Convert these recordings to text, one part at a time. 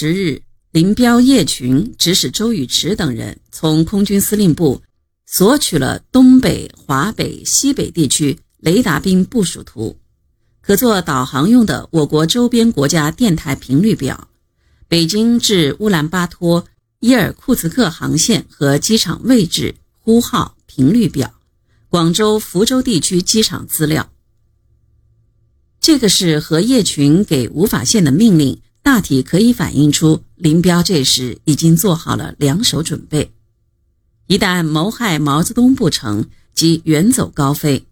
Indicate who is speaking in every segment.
Speaker 1: 十日，林彪、叶群指使周宇驰等人从空军司令部索取了东北、华北、西北地区雷达兵部署图，可做导航用的我国周边国家电台频率表，北京至乌兰巴托、伊尔库茨克航线和机场位置、呼号频率表，广州、福州地区机场资料。这个是和叶群给吴法宪的命令。大体可以反映出林彪这时已经做好了两手准备，一旦谋害毛泽东不成，即远走高飞，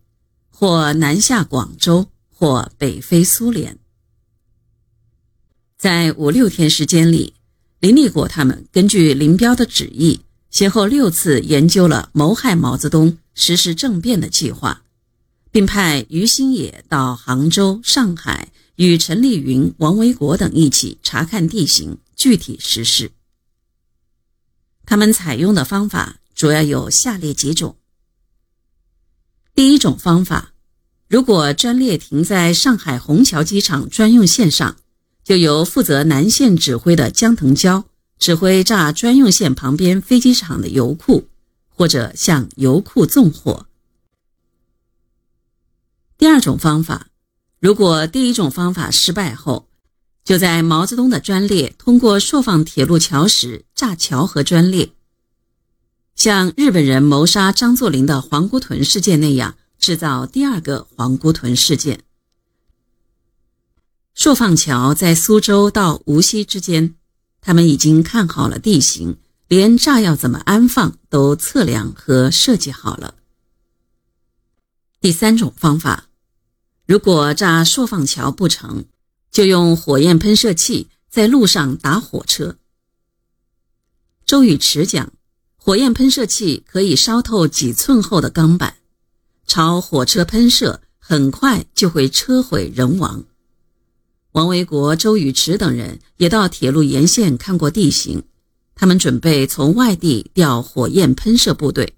Speaker 1: 或南下广州，或北非苏联。在五六天时间里，林立果他们根据林彪的旨意，先后六次研究了谋害毛泽东、实施政变的计划，并派于新野到杭州、上海。与陈立云、王维国等一起查看地形，具体实施。他们采用的方法主要有下列几种：第一种方法，如果专列停在上海虹桥机场专用线上，就由负责南线指挥的江腾蛟指挥炸专用线旁边飞机场的油库，或者向油库纵火。第二种方法。如果第一种方法失败后，就在毛泽东的专列通过朔放铁路桥时炸桥和专列，像日本人谋杀张作霖的黄姑屯事件那样，制造第二个黄姑屯事件。朔放桥在苏州到无锡之间，他们已经看好了地形，连炸药怎么安放都测量和设计好了。第三种方法。如果炸朔放桥不成，就用火焰喷射器在路上打火车。周宇驰讲，火焰喷射器可以烧透几寸厚的钢板，朝火车喷射，很快就会车毁人亡。王维国、周宇驰等人也到铁路沿线看过地形，他们准备从外地调火焰喷射部队。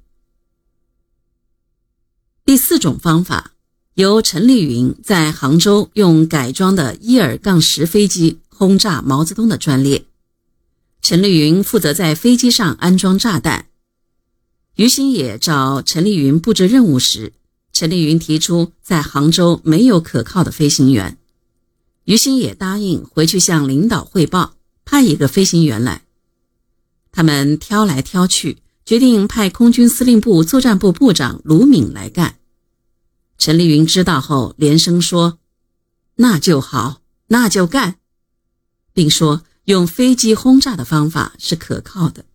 Speaker 1: 第四种方法。由陈立云在杭州用改装的伊尔杠十飞机轰炸毛泽东的专列，陈立云负责在飞机上安装炸弹。于新野找陈立云布置任务时，陈立云提出在杭州没有可靠的飞行员，于新野答应回去向领导汇报，派一个飞行员来。他们挑来挑去，决定派空军司令部作战部部长卢敏来干。陈丽云知道后连声说：“那就好，那就干。”并说用飞机轰炸的方法是可靠的。